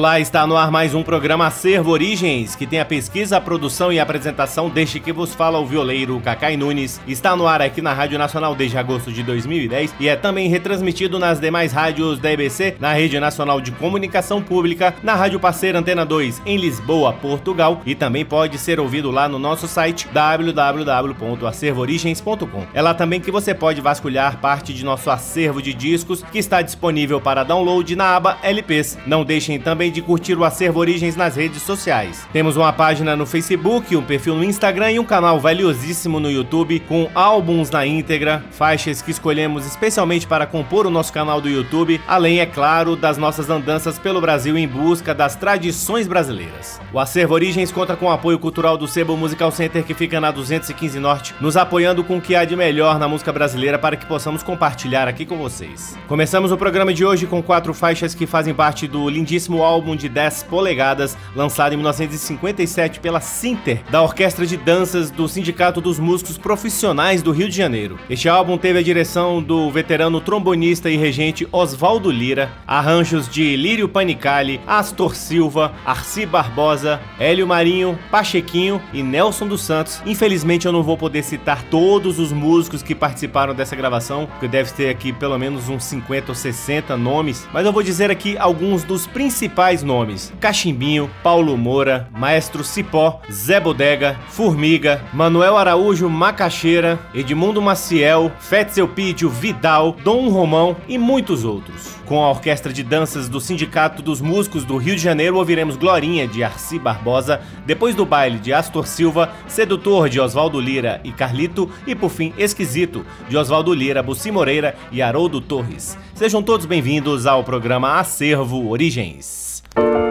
Olá, está no ar mais um programa Acervo Origens, que tem a pesquisa, a produção e a apresentação deste que vos fala o violeiro Cacai Nunes. Está no ar aqui na Rádio Nacional desde agosto de 2010 e é também retransmitido nas demais rádios da EBC, na Rede Nacional de Comunicação Pública, na Rádio Parceira Antena 2 em Lisboa, Portugal e também pode ser ouvido lá no nosso site www.acervoorigens.com. É lá também que você pode vasculhar parte de nosso acervo de discos que está disponível para download na aba LPs. Não deixem também de curtir o Acervo Origens nas redes sociais. Temos uma página no Facebook, um perfil no Instagram e um canal valiosíssimo no YouTube com álbuns na íntegra, faixas que escolhemos especialmente para compor o nosso canal do YouTube, além, é claro, das nossas andanças pelo Brasil em busca das tradições brasileiras. O Acervo Origens conta com o apoio cultural do Sebo Musical Center que fica na 215 Norte, nos apoiando com o que há de melhor na música brasileira para que possamos compartilhar aqui com vocês. Começamos o programa de hoje com quatro faixas que fazem parte do lindíssimo álbum álbum de 10 polegadas, lançado em 1957 pela Sinter, da Orquestra de Danças do Sindicato dos Músicos Profissionais do Rio de Janeiro. Este álbum teve a direção do veterano trombonista e regente Oswaldo Lira, arranjos de Lírio Panicali, Astor Silva, Arci Barbosa, Hélio Marinho, Pachequinho e Nelson dos Santos. Infelizmente eu não vou poder citar todos os músicos que participaram dessa gravação, porque deve ter aqui pelo menos uns 50 ou 60 nomes, mas eu vou dizer aqui alguns dos principais principais nomes: Cachimbinho, Paulo Moura, Maestro Cipó, Zé Bodega, Formiga, Manuel Araújo Macaxeira, Edmundo Maciel, Fetzel Pídio Vidal, Dom Romão e muitos outros. Com a Orquestra de Danças do Sindicato dos Músicos do Rio de Janeiro, ouviremos Glorinha de Arci Barbosa, depois do baile de Astor Silva, Sedutor de Oswaldo Lira e Carlito e por fim Esquisito de Oswaldo Lira, Bussi Moreira e Haroldo Torres. Sejam todos bem-vindos ao programa Acervo Origens. thank you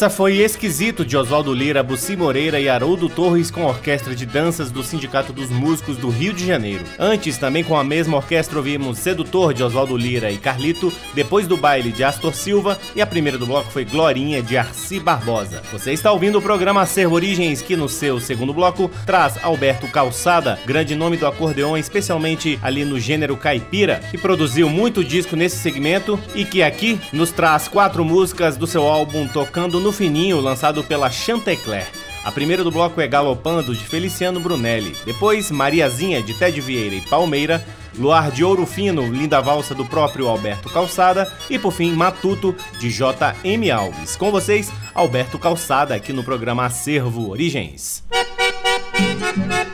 Essa foi Esquisito de Oswaldo Lira, Bussi Moreira e Haroldo Torres com a Orquestra de Danças do Sindicato dos Músicos do Rio de Janeiro. Antes, também com a mesma orquestra, ouvimos Sedutor de Oswaldo Lira e Carlito, depois do baile de Astor Silva e a primeira do bloco foi Glorinha de Arci Barbosa. Você está ouvindo o programa Acervo Origens que no seu segundo bloco traz Alberto Calçada, grande nome do acordeon, especialmente ali no gênero caipira, que produziu muito disco nesse segmento e que aqui nos traz quatro músicas do seu álbum Tocando no Fininho, lançado pela Chantecler. A primeira do bloco é Galopando, de Feliciano Brunelli. Depois, Mariazinha, de Ted Vieira e Palmeira. Luar de Ouro Fino, Linda Valsa, do próprio Alberto Calçada. E por fim, Matuto, de J.M. Alves. Com vocês, Alberto Calçada, aqui no programa Acervo Origens. Acabamos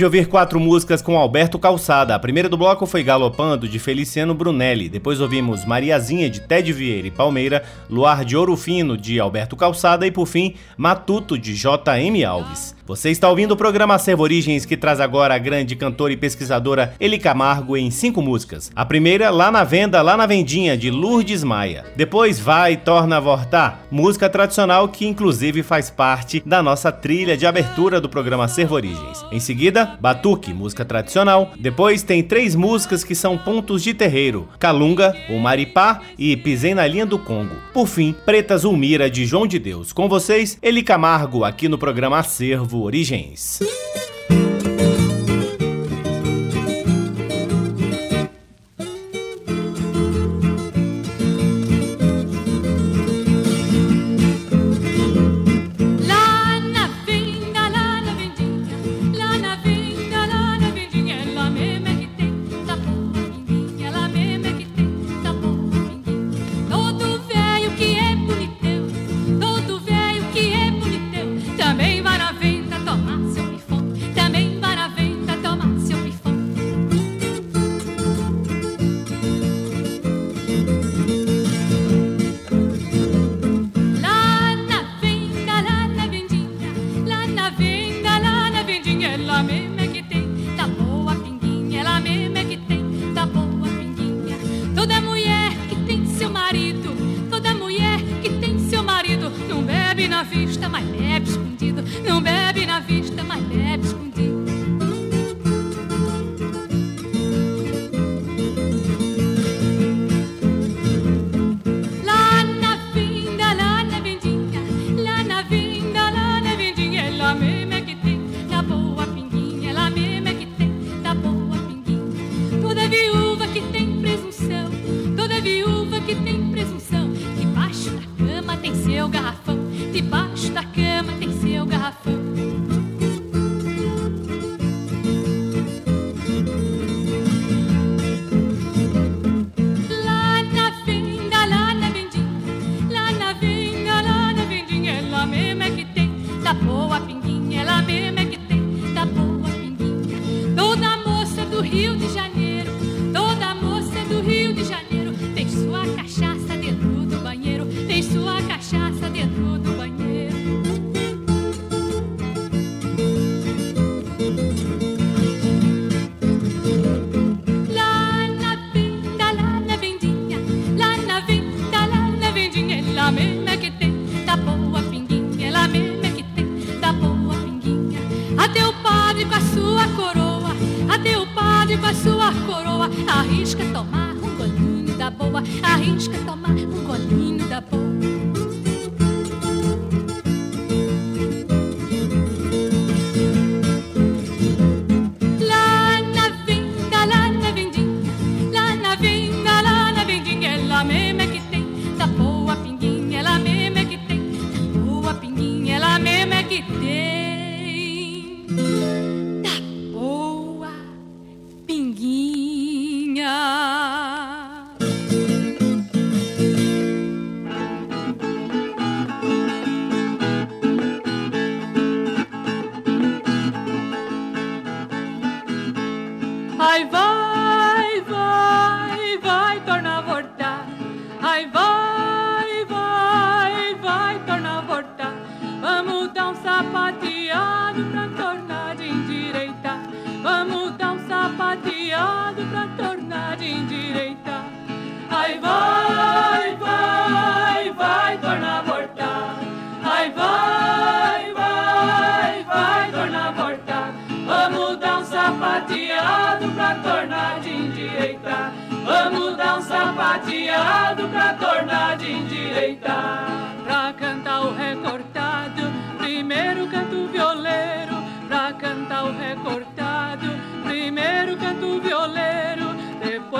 De ouvir quatro músicas com Alberto Calçada. A primeira do bloco foi Galopando, de Feliciano Brunelli. Depois ouvimos Mariazinha, de Ted Vieira e Palmeira, Luar de Ouro Fino, de Alberto Calçada e, por fim, Matuto, de J.M. Alves. Você está ouvindo o programa Acervo Origens, que traz agora a grande cantora e pesquisadora Eli Camargo em cinco músicas. A primeira, Lá na Venda, Lá na Vendinha, de Lourdes Maia. Depois, Vai, Torna a Vortar, música tradicional que inclusive faz parte da nossa trilha de abertura do programa Acervo Origens. Em seguida, Batuque, música tradicional. Depois tem três músicas que são pontos de terreiro: Calunga, o Maripá e Pisei na Linha do Congo. Por fim, Preta Zulmira, de João de Deus. Com vocês, Eli Camargo, aqui no programa Acervo Origens.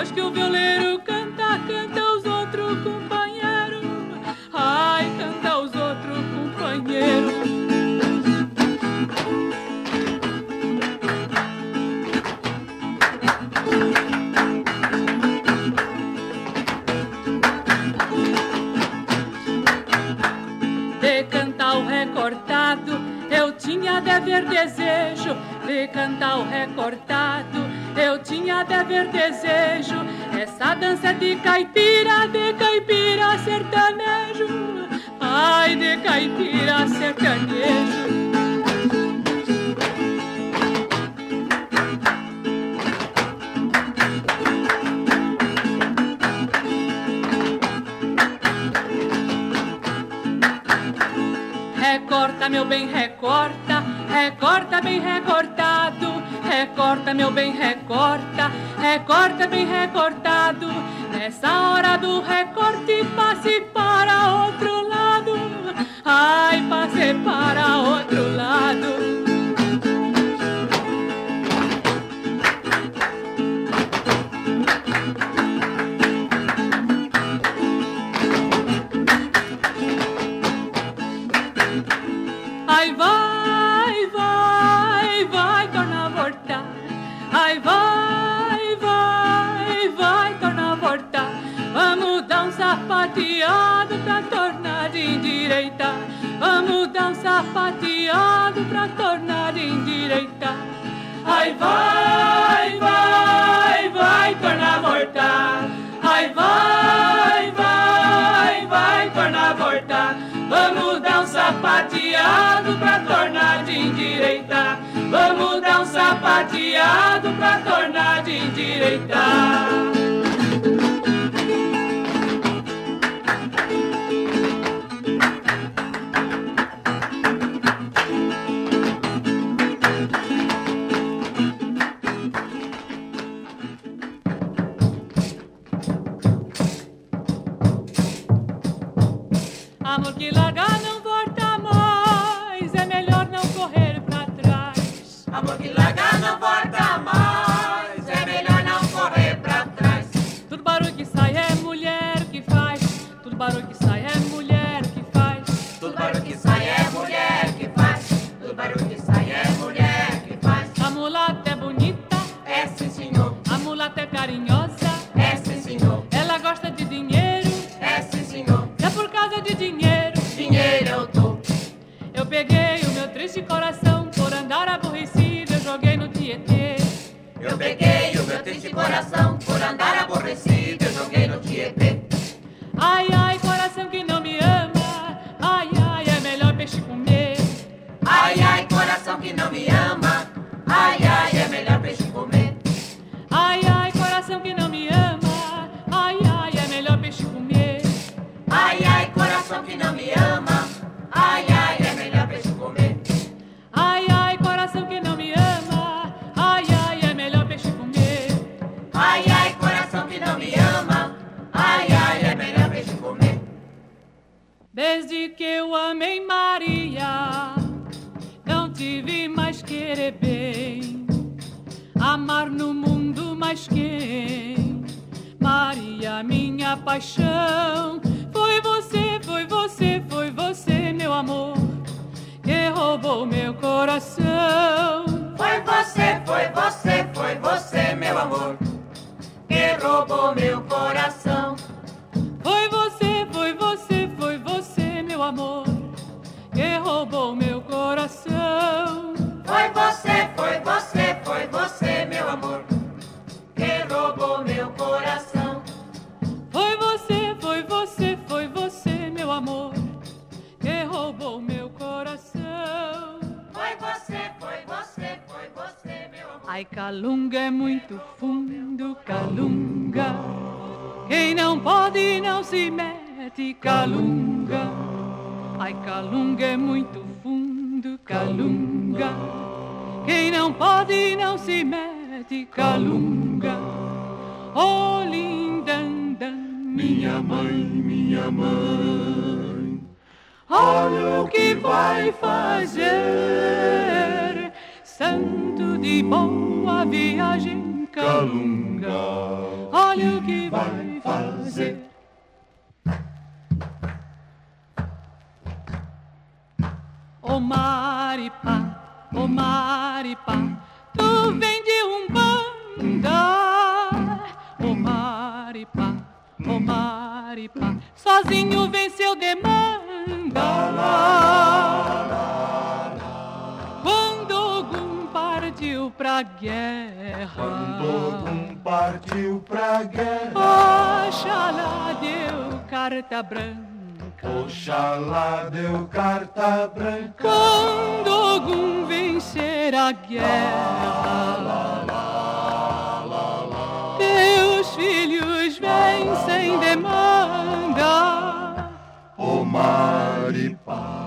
Depois que o violeiro canta, canta os outros companheiros. Ai, canta os outros companheiros. tinha de haver desejo de cantar o recortado, eu tinha de ver desejo. Dança de caipira, de caipira sertanejo. Ai, de caipira sertanejo. Recorta, meu bem, recorta, recorta bem recortado, recorta, meu bem, recorta, recorta bem recortado. Sapateado pra tornar de endireitar. Querer bem. Amar no mundo mais quem? Maria, minha paixão. Foi você, foi você, foi você, meu amor, que roubou meu coração. Foi você, foi você, foi você, meu amor, que roubou meu coração. Foi você, foi você, foi você, meu amor, que roubou meu coração. Foi você, foi você, foi você, meu amor, que roubou meu coração. Foi você, foi você, foi você, meu amor. Ai, Calunga é muito fundo, Calunga. Quem não pode não se mete, Calunga. Ai, Calunga é muito fundo, Calunga. Quem não pode não se mete, Calunga. Oh, lindandan, minha mãe, minha mãe. Olha o que vai fazer, santo de boa viagem, Calunga. Olha o que vai fazer. Ô Maripá, ô Maripá, tu vem de um banda. Ô Maripá, ô Maripá, sozinho venceu demanda. Quando Ogum partiu pra guerra. Quando um partiu pra guerra, Oxalá deu carta branca. Oxalá deu carta branca. Quando algum vencer a guerra, teus filhos vêm sem demanda. O Maripá.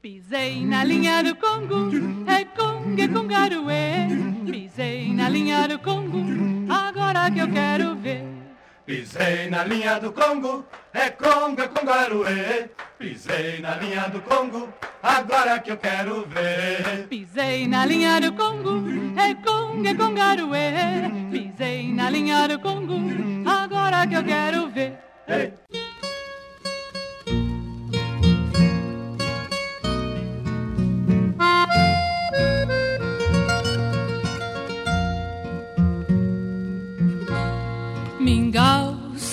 Pisei na linha do Congo, é Congo, é Congaruê. Pisei na linha do Congo, agora que eu quero ver. Pisei na linha do Congo, é Congo, é Congaruê. Pisei na linha do Congo, agora que eu quero ver. Pisei na linha do Congo, é Congo, é Congaruê. Pisei na linha do Congo, agora que eu quero ver. Ei.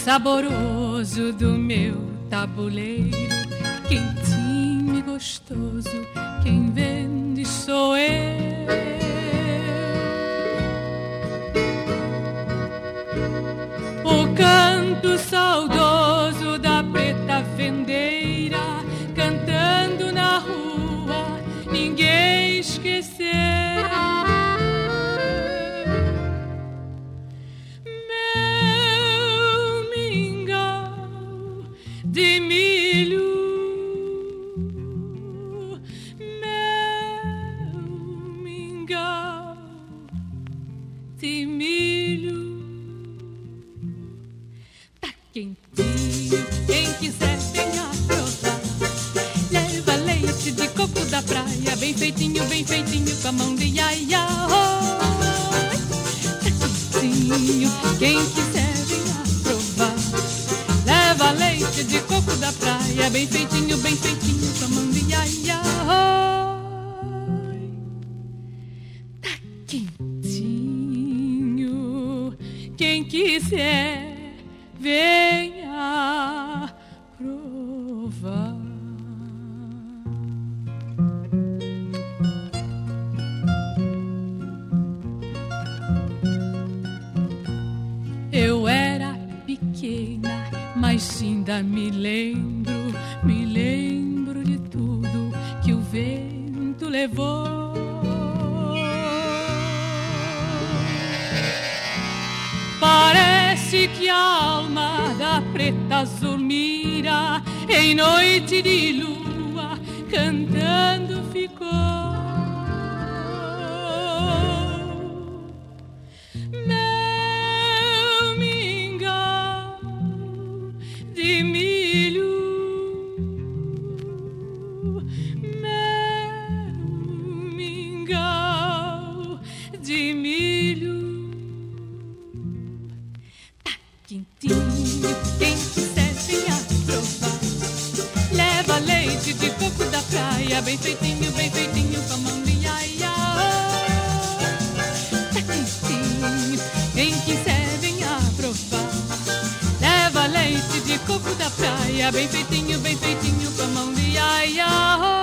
Saboroso do meu tabuleiro, quentinho e gostoso, quem vende sou eu. O canto saudoso da preta vendeira, cantando na rua, ninguém esqueceu. Bem feitinho, bem feitinho, com a mão de iaia. Tá quentinho, quem quiser venha provar. Leva leite de coco da praia, bem feitinho, bem feitinho, com a mão de iaia.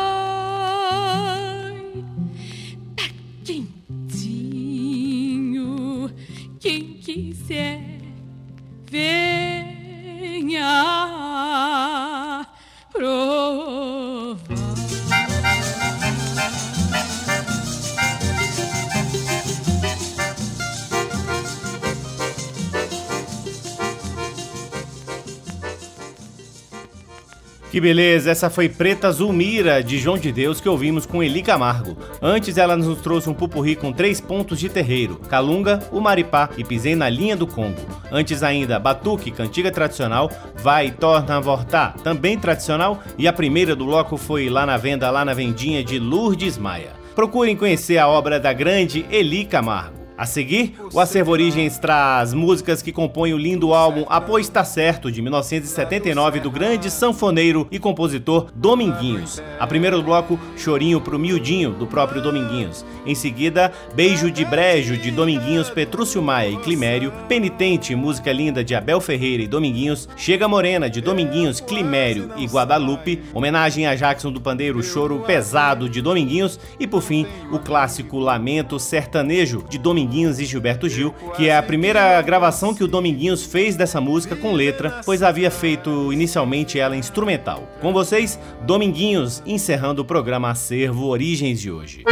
Beleza, essa foi Preta Zulmira, de João de Deus, que ouvimos com Eli Camargo. Antes ela nos trouxe um pupurri com três pontos de terreiro, Calunga, o Maripá e Pisei na Linha do Congo. Antes ainda, Batuque, cantiga tradicional, Vai, Torna, Vortar, também tradicional, e a primeira do bloco foi Lá na Venda, Lá na Vendinha, de Lourdes Maia. Procurem conhecer a obra da grande Eli Camargo. A seguir, o Acervo Origens traz músicas que compõem o lindo álbum Apoio Está Certo, de 1979, do grande sanfoneiro e compositor Dominguinhos. A primeira do bloco, Chorinho pro Miudinho, do próprio Dominguinhos. Em seguida, Beijo de Brejo, de Dominguinhos, Petrúcio Maia e Climério. Penitente, música linda de Abel Ferreira e Dominguinhos. Chega Morena, de Dominguinhos, Climério e Guadalupe. Homenagem a Jackson do Pandeiro, Choro Pesado, de Dominguinhos. E por fim, o clássico Lamento Sertanejo, de Dominguinhos Dominguinhos e Gilberto Gil, que é a primeira gravação que o Dominguinhos fez dessa música com letra, pois havia feito inicialmente ela instrumental. Com vocês, Dominguinhos, encerrando o programa Acervo Origens de hoje.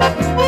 Thank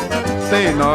tenho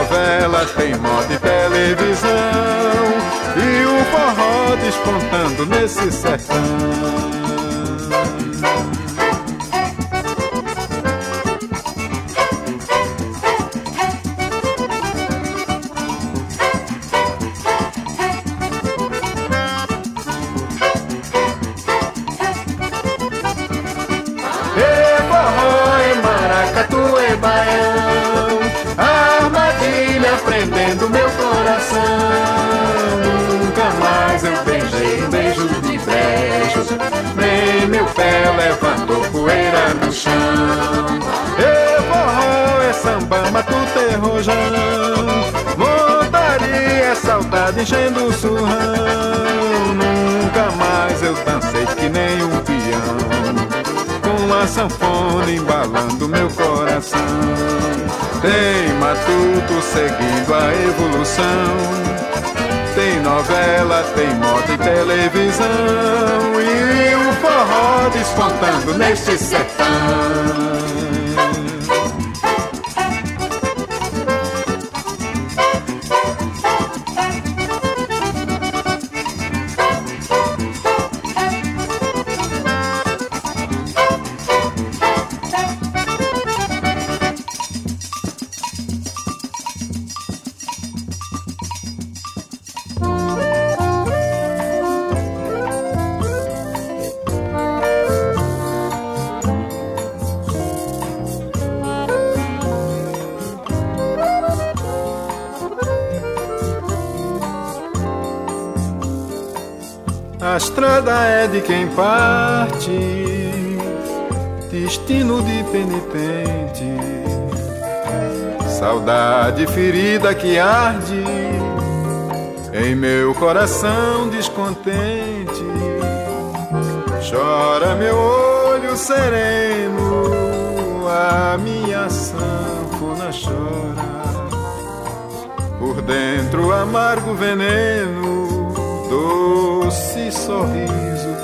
tangendo o surrão. Nunca mais eu dancei que nem um peão, com a sanfona embalando meu coração. Tem matuto seguindo a evolução. Tem novela, tem moda e televisão E o forró despontando neste sertão de quem parte, destino de penitente, saudade ferida que arde em meu coração descontente. Chora meu olho sereno, a minha sanfona chora. Por dentro amargo veneno, sorriso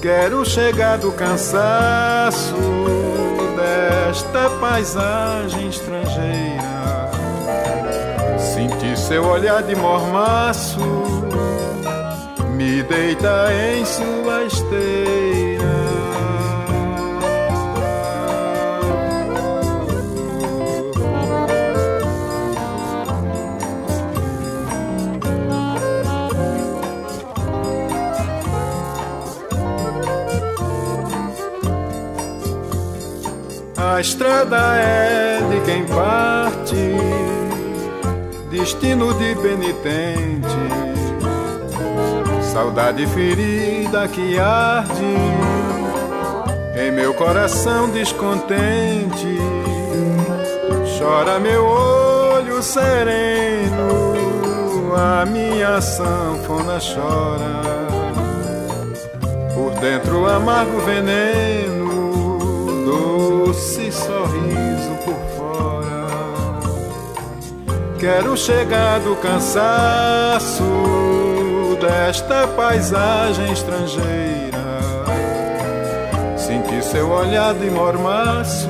Quero chegar do cansaço desta paisagem estrangeira. Sentir seu olhar de mormaço, me deita em sua esteira. A estrada é de quem parte, destino de penitente, saudade ferida que arde em meu coração descontente. Chora meu olho sereno, a minha sanfona chora. Por dentro amargo veneno doce sorriso por fora. Quero chegar do cansaço desta paisagem estrangeira. Sentir seu olhar de mormaço,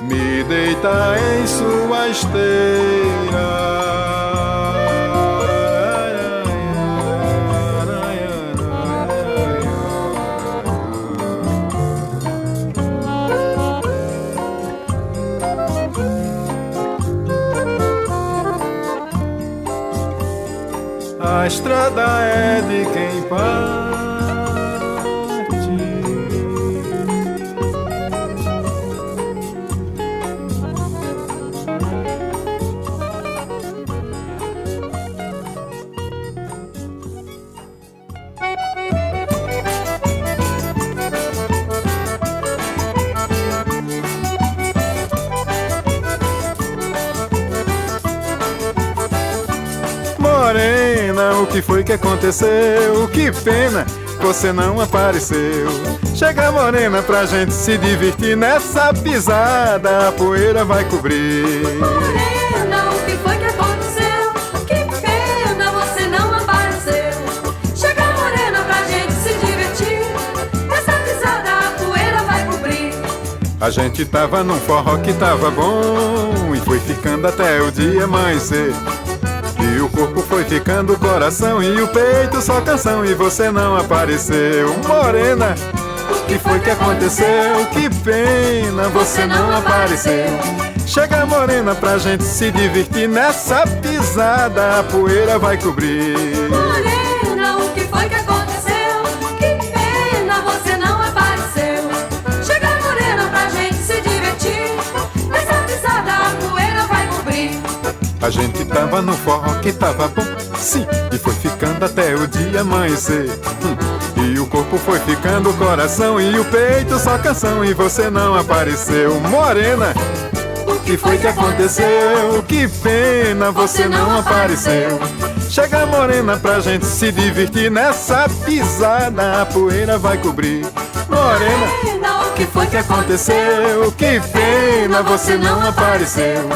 me deitar em sua esteira. Estrada é de quem parte. Que foi que aconteceu? Que pena, você não apareceu. Chega morena pra gente se divertir nessa pisada, a poeira vai cobrir. Morena, o que foi que aconteceu? Que pena, você não apareceu. Chega morena pra gente se divertir, nessa pisada a poeira vai cobrir. A gente tava num forró que tava bom e foi ficando até o dia amanhecer. O foi ficando coração e o peito só canção e você não apareceu, morena. O que foi que aconteceu? Que pena, você não apareceu. Chega morena pra gente se divertir nessa pisada, a poeira vai cobrir. Morena, o que foi que aconteceu? Que pena, você não apareceu. Chega morena pra gente se divertir nessa pisada, a poeira vai cobrir. A gente tava no forró que tava bom, sim, e foi ficando até o dia amanhecer. Hum. E o corpo foi ficando o coração e o peito só canção e você não apareceu, morena. O o que foi que aconteceu? Que pena você não apareceu. Chega morena pra gente se divertir nessa pisada, a poeira vai cobrir. Morena, o que foi que aconteceu? Que pena você não apareceu.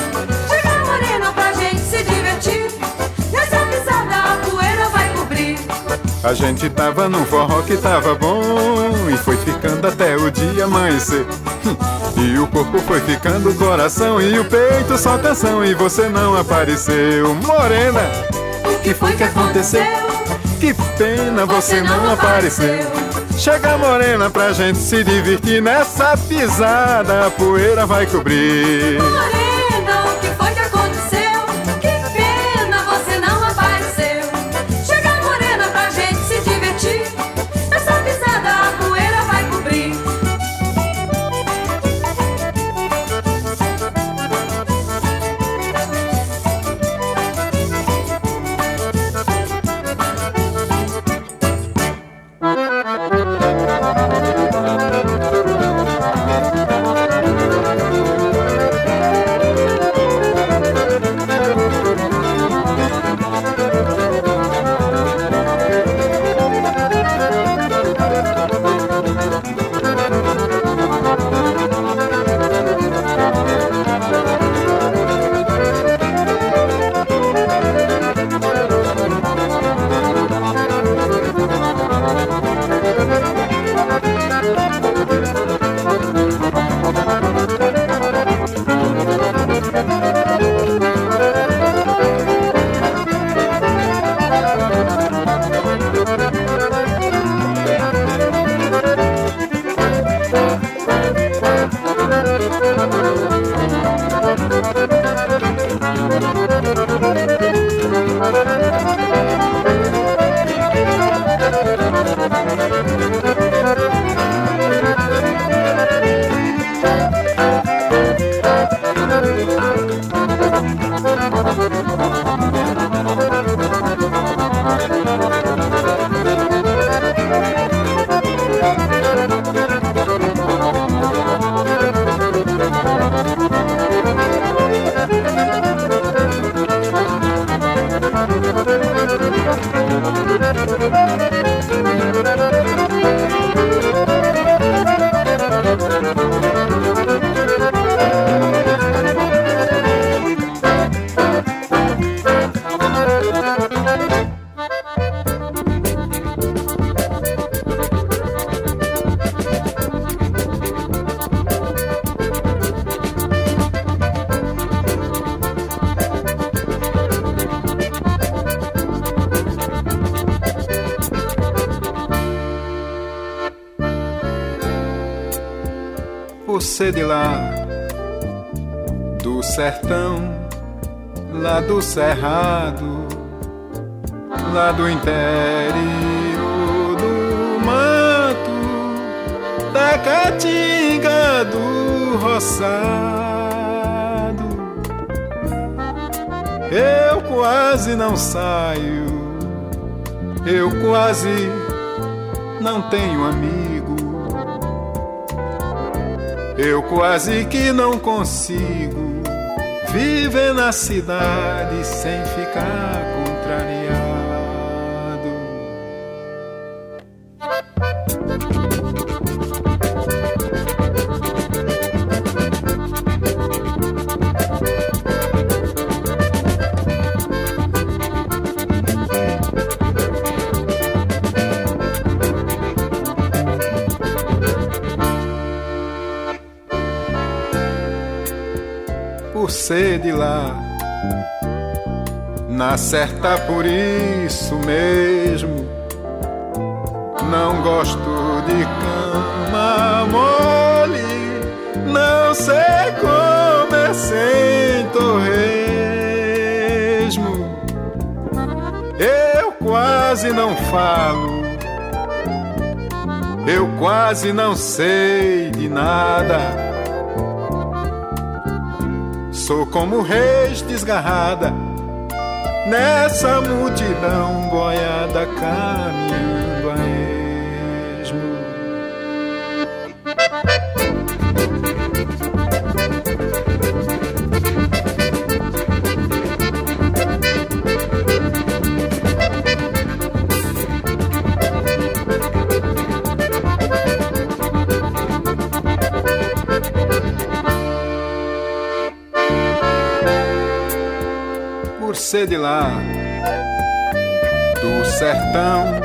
A gente tava num forró que tava bom e foi ficando até o dia amanhecer. E o corpo foi ficando coração e o peito só canção e você não apareceu, morena. O que foi que aconteceu? Que pena você não apareceu. Chega morena pra gente se divertir nessa pisada, a poeira vai cobrir. Você de lá, do sertão, lá do cerrado, lá do interior do mato, da caatinga do roçado. Eu quase não saio, eu quase não tenho amigo. Eu quase que não consigo viver na cidade sem ficar Ser de lá, na certa por isso mesmo. Não gosto de cama mole, não sei comer sem torresmo. Eu quase não falo, eu quase não sei de nada. Sou como reis desgarrada nessa multidão boiada caminhando a você de lá, do sertão,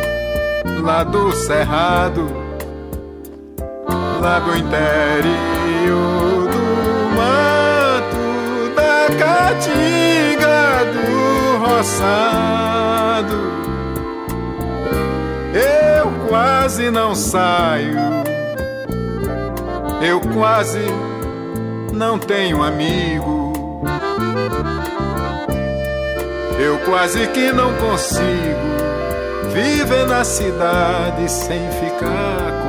lá do cerrado, lá do interior do mato, da caatinga do roçado. Eu quase não saio, eu quase não tenho amigo. Eu quase que não consigo viver na cidade sem ficar Que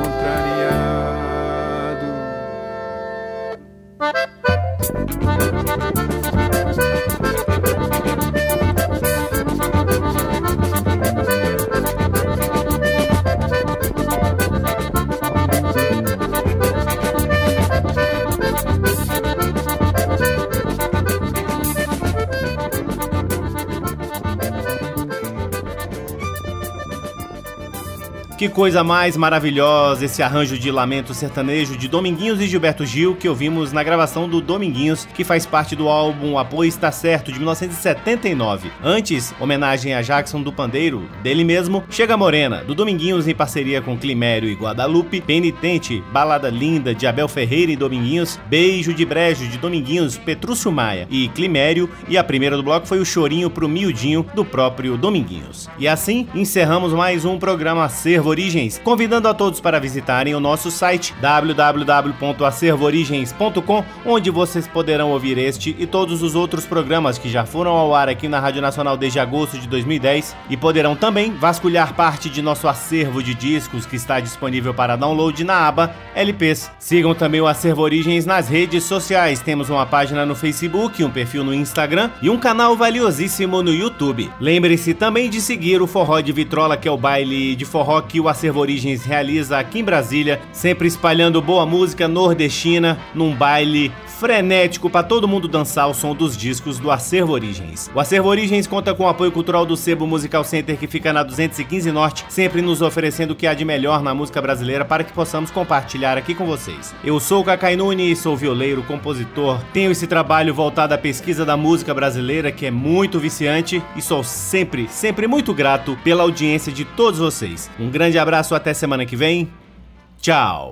coisa mais maravilhosa esse arranjo de lamento sertanejo de Dominguinhos e Gilberto Gil que ouvimos na gravação do Dominguinhos, que faz parte do álbum Apoio Está Certo de 1979. Antes, homenagem a Jackson do Pandeiro, dele mesmo, Chega Morena, do Dominguinhos em parceria com Climério e Guadalupe, Penitente, Balada Linda de Abel Ferreira e Dominguinhos, Beijo de Brejo de Dominguinhos, Petrúcio Maia e Climério, e a primeira do bloco foi o Chorinho pro Miudinho do próprio Dominguinhos. E assim encerramos mais um programa Acervo Origens, convidando a todos para visitarem o nosso site www.acervoorigens.com, onde vocês poderão ouvir este e todos os outros programas que já foram ao ar aqui na Rádio Nacional desde agosto de 2010 e poderão também vasculhar parte de nosso acervo de discos que está disponível para download na aba LPs. Sigam também o Acervo Origens nas redes sociais. Temos uma página no Facebook, um perfil no Instagram e um canal valiosíssimo no YouTube. Lembre-se também de seguir o Forró de Vitrola, que é o baile de forró que o Acervo Origens realiza aqui em Brasília, sempre espalhando boa música nordestina num baile frenético para todo mundo dançar o som dos discos do Acervo Origens. O Acervo Origens conta com o apoio cultural do Sebo Musical Center que fica na 215 Norte, sempre nos oferecendo o que há de melhor na música brasileira para que possamos compartilhar aqui com vocês. Eu sou o Cacai Nuni, sou violeiro, compositor, tenho esse trabalho voltado à pesquisa da música brasileira que é muito viciante e sou sempre, sempre muito grato pela audiência de todos vocês. Um grande abraço até semana que vem. Tchau.